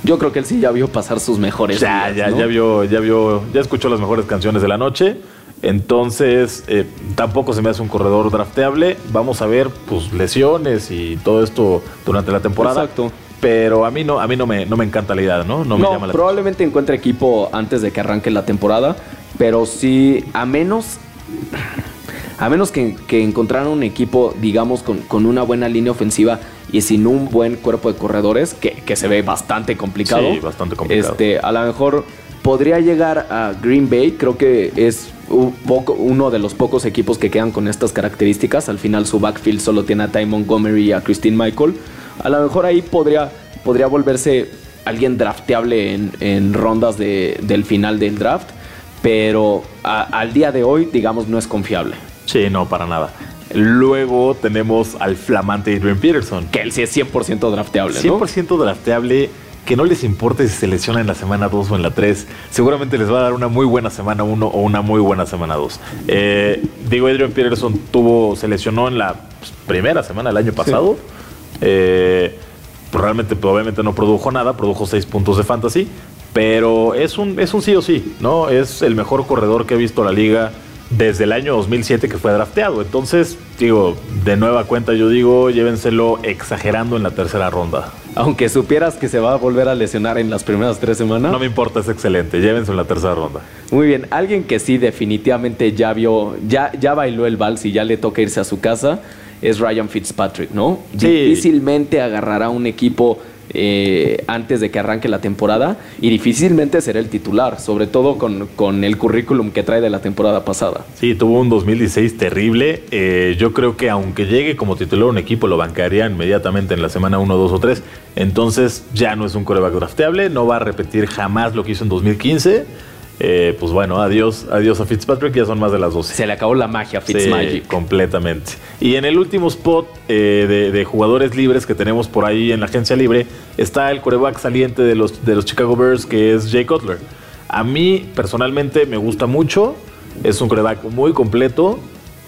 Yo creo que él sí ya vio pasar sus mejores. Ya, ya, ya vio, ya vio, ya escuchó las mejores canciones de la noche. Entonces, eh, tampoco se me hace un corredor drafteable. Vamos a ver, pues, lesiones y todo esto durante la temporada. Exacto. Pero a mí no, a mí no me, no me encanta la idea, ¿no? No, me llama la probablemente encuentre equipo antes de que arranque la temporada. Pero sí, a menos a menos que, encontraran un equipo, digamos, con, una buena línea ofensiva y sin un buen cuerpo de corredores, que, se ve bastante complicado. Sí, bastante complicado. Este, a lo mejor podría llegar a Green Bay, creo que es uno de los pocos equipos que quedan con estas características. Al final su backfield solo tiene a Ty Montgomery y a Christine Michael. A lo mejor ahí podría, podría volverse alguien drafteable en, rondas del final del draft. Pero al día de hoy, digamos, no es confiable. Sí, no, para nada. Luego tenemos al flamante Adrian Peterson. Que él sí es 100% drafteable, ¿no? 100% drafteable que no les importe si se lesiona en la semana 2 o en la 3. Seguramente les va a dar una muy buena semana 1 o una muy buena semana 2. Eh, digo, Adrian Peterson tuvo, se lesionó en la pues, primera semana del año pasado. Eh, realmente, probablemente no produjo nada, produjo 6 puntos de fantasy. Pero es un, es un sí o sí, ¿no? Es el mejor corredor que ha visto la liga desde el año 2007 que fue drafteado. Entonces, digo, de nueva cuenta yo digo, llévenselo exagerando en la tercera ronda. Aunque supieras que se va a volver a lesionar en las primeras tres semanas. No me importa, es excelente. Llévenselo en la tercera ronda. Muy bien, alguien que sí definitivamente ya vio, ya, ya bailó el vals y ya le toca irse a su casa es Ryan Fitzpatrick, ¿no? Difícilmente agarrará un equipo eh, antes de que arranque la temporada y difícilmente será el titular, sobre todo con, el currículum que trae de la temporada pasada. Sí, tuvo un 2016 terrible. Eh, yo creo que aunque llegue como titular un equipo, lo bancaría inmediatamente en la semana 1, 2 o 3. Entonces ya no es un coreback drafteable, no va a repetir jamás lo que hizo en 2015. Eh, pues bueno, adiós, adiós a Fitzpatrick, ya son más de las 12. Se le acabó la magia a Fitzmagic. completamente. Y en el último spot eh, de, jugadores libres que tenemos por ahí en la agencia libre está el coreback saliente de los, de los Chicago Bears, que es Jay Cutler. A mí personalmente me gusta mucho, es un coreback muy completo,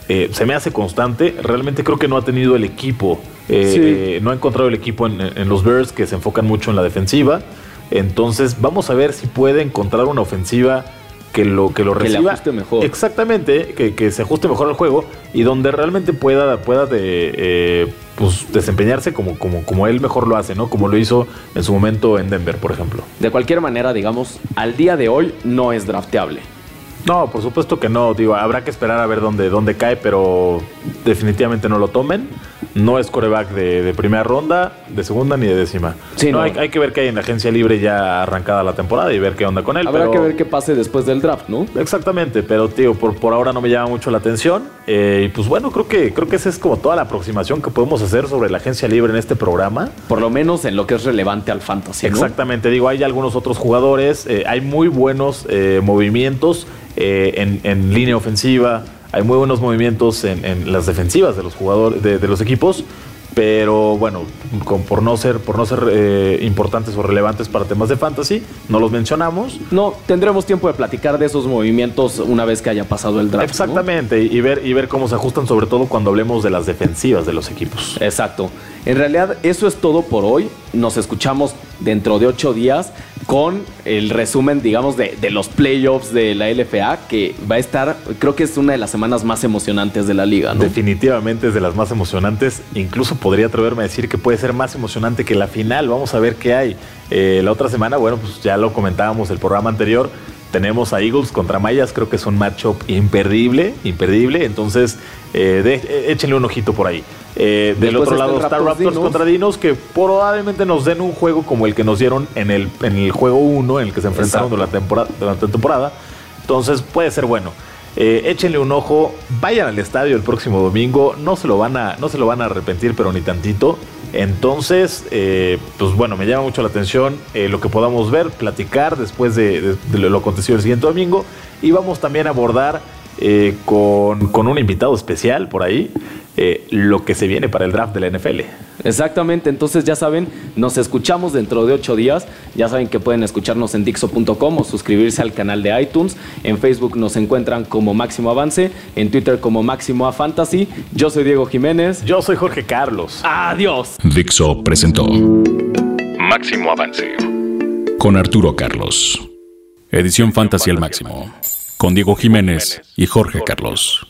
eh, se me hace constante, realmente creo que no ha tenido el equipo, no ha encontrado el equipo en los Bears que se enfocan mucho en la defensiva. Entonces, vamos a ver si puede encontrar una ofensiva que lo, que lo reciba. Que ajuste mejor. Exactamente, que, se ajuste mejor al juego y donde realmente pueda, pueda de, eh, pues, desempeñarse como, como, como él mejor lo hace, ¿no? Como lo hizo en su momento en Denver, por ejemplo. De cualquier manera, digamos, al día de hoy no es drafteable. No, por supuesto que no. Digo, habrá que esperar a ver dónde, dónde cae, pero definitivamente no lo tomen. No es coreback de, primera ronda, de segunda ni de décima. Sí, no, Hay, que ver qué hay en la agencia libre ya arrancada la temporada y ver qué onda con él. Habrá que ver qué pase después del draft, ¿no? Exactamente, pero tío, por, por ahora no me llama mucho la atención. Eh, y pues bueno, creo que, creo que esa es como toda la aproximación que podemos hacer sobre la agencia libre en este programa. Por lo menos en lo que es relevante al fantasy. Exactamente, digo, hay algunos otros jugadores, eh, hay muy buenos eh, movimientos. en, en, línea ofensiva, hay muy buenos movimientos en, las defensivas de los jugadores, de, los equipos, pero bueno, por no ser, por no ser eh, importantes o relevantes para temas de fantasy, no los mencionamos. No, tendremos tiempo de platicar de esos movimientos una vez que haya pasado el draft. Exactamente, y, ver, y ver cómo se ajustan, sobre todo cuando hablemos de las defensivas de los equipos. Exacto. En realidad, eso es todo por hoy. Nos escuchamos dentro de ocho días con el resumen, digamos, de, los playoffs de la LFA, que va a estar, creo que es una de las semanas más emocionantes de la liga, ¿no? Definitivamente es de las más emocionantes. Incluso podría atreverme a decir que puede ser más emocionante que la final. Vamos a ver qué hay. Eh, la otra semana, bueno, pues ya lo comentábamos el programa anterior. Tenemos a Eagles contra Mayas, creo que es un matchup imperdible, imperdible. Entonces, eh, eh, échenle un ojito por ahí. Eh, del otro lado está Raptors, contra Dinos, que probablemente nos den un juego como el que nos dieron en el, en el juego 1, en el que se enfrentaron durante la, temporada, durante la temporada. Entonces puede ser bueno. Eh, échenle un ojo, vayan al estadio el próximo domingo, no se lo van a, no se lo van a arrepentir, pero ni tantito. Entonces, eh, pues bueno, me llama mucho la atención lo que podamos ver, platicar después de, lo acontecido el siguiente domingo. Y vamos también a abordar con, con, un invitado especial por ahí. Eh, lo que se viene para el draft de la NFL. Exactamente, entonces ya saben, nos escuchamos dentro de ocho días. Ya saben que pueden escucharnos en Dixo.com o suscribirse al canal de iTunes. En Facebook nos encuentran como Máximo Avance, en Twitter como Máximo A Fantasy. Yo soy Diego Jiménez. Yo soy Jorge Carlos. Adiós. Dixo presentó Máximo Avance con Arturo Carlos. Edición Fantasy al máximo con Diego Jiménez y Jorge Carlos.